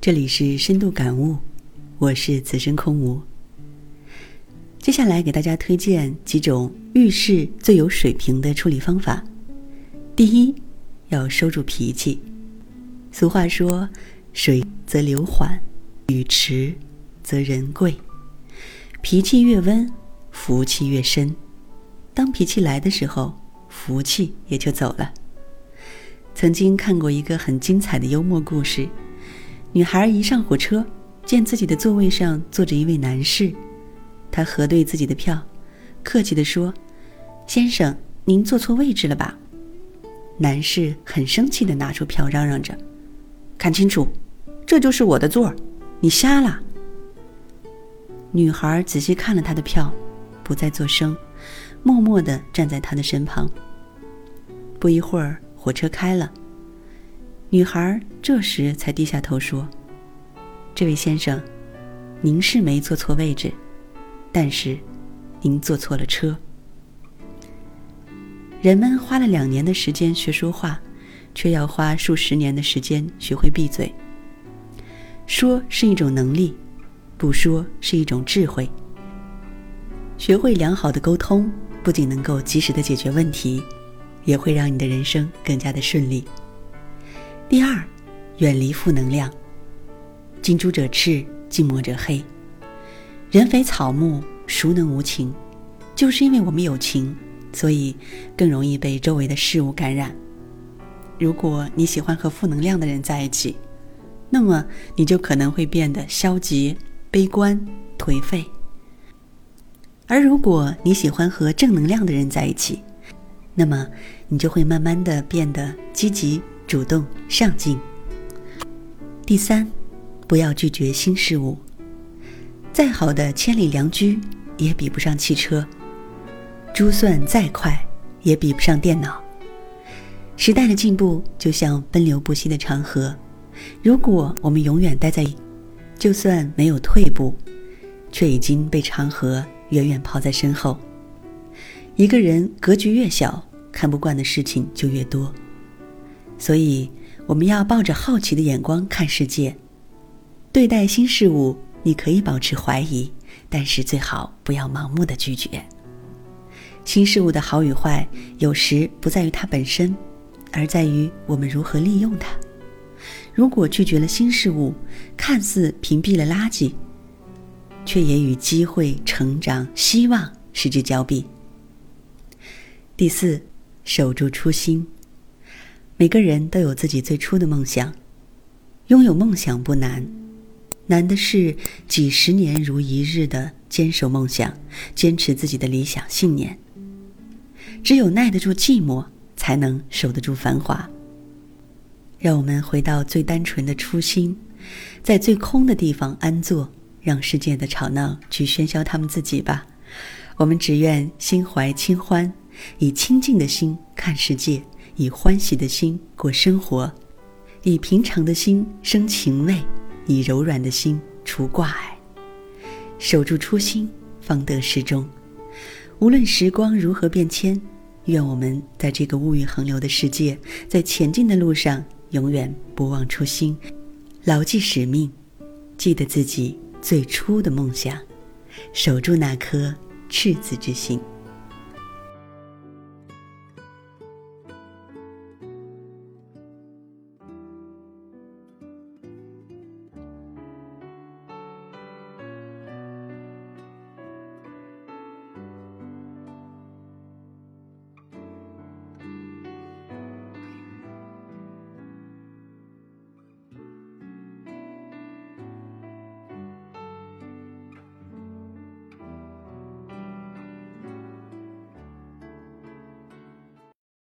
这里是深度感悟，我是此生空无。接下来给大家推荐几种遇事最有水平的处理方法。第一，要收住脾气。俗话说：“水则流缓，雨迟则人贵。”脾气越温，福气越深。当脾气来的时候，福气也就走了。曾经看过一个很精彩的幽默故事。女孩一上火车，见自己的座位上坐着一位男士，她核对自己的票，客气地说：“先生，您坐错位置了吧？”男士很生气地拿出票，嚷嚷着：“看清楚，这就是我的座儿，你瞎了？”女孩仔细看了他的票，不再作声，默默地站在他的身旁。不一会儿，火车开了。女孩这时才低下头说：“这位先生，您是没坐错位置，但是您坐错了车。”人们花了两年的时间学说话，却要花数十年的时间学会闭嘴。说是一种能力，不说是一种智慧。学会良好的沟通，不仅能够及时的解决问题，也会让你的人生更加的顺利。第二，远离负能量。近朱者赤，近墨者黑。人非草木，孰能无情？就是因为我们有情，所以更容易被周围的事物感染。如果你喜欢和负能量的人在一起，那么你就可能会变得消极、悲观、颓废；而如果你喜欢和正能量的人在一起，那么你就会慢慢的变得积极。主动上进。第三，不要拒绝新事物。再好的千里良驹也比不上汽车，珠算再快也比不上电脑。时代的进步就像奔流不息的长河，如果我们永远待在，就算没有退步，却已经被长河远远抛在身后。一个人格局越小，看不惯的事情就越多。所以，我们要抱着好奇的眼光看世界，对待新事物，你可以保持怀疑，但是最好不要盲目的拒绝。新事物的好与坏，有时不在于它本身，而在于我们如何利用它。如果拒绝了新事物，看似屏蔽了垃圾，却也与机会、成长、希望失之交臂。第四，守住初心。每个人都有自己最初的梦想，拥有梦想不难，难的是几十年如一日的坚守梦想，坚持自己的理想信念。只有耐得住寂寞，才能守得住繁华。让我们回到最单纯的初心，在最空的地方安坐，让世界的吵闹去喧嚣他们自己吧。我们只愿心怀清欢，以清净的心看世界。以欢喜的心过生活，以平常的心生情味，以柔软的心除挂碍。守住初心，方得始终。无论时光如何变迁，愿我们在这个物欲横流的世界，在前进的路上，永远不忘初心，牢记使命，记得自己最初的梦想，守住那颗赤子之心。